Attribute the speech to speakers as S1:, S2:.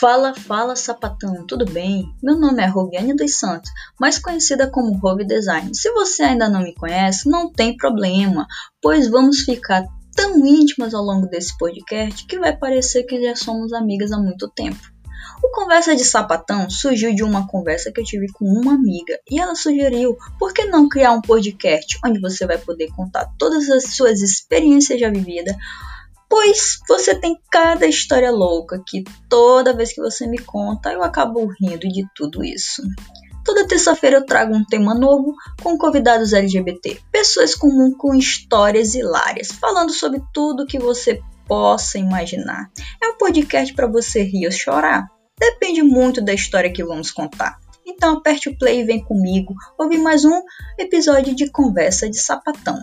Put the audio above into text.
S1: Fala, fala sapatão, tudo bem? Meu nome é Roviane dos Santos, mais conhecida como Rove Design. Se você ainda não me conhece, não tem problema, pois vamos ficar tão íntimas ao longo desse podcast que vai parecer que já somos amigas há muito tempo. O Conversa de Sapatão surgiu de uma conversa que eu tive com uma amiga e ela sugeriu por que não criar um podcast onde você vai poder contar todas as suas experiências já vividas pois você tem cada história louca que toda vez que você me conta eu acabo rindo de tudo isso. Toda terça-feira eu trago um tema novo com convidados LGBT, pessoas comuns com histórias hilárias, falando sobre tudo que você possa imaginar. É um podcast para você rir ou chorar? Depende muito da história que vamos contar. Então aperte o play e vem comigo ouvir mais um episódio de Conversa de Sapatão.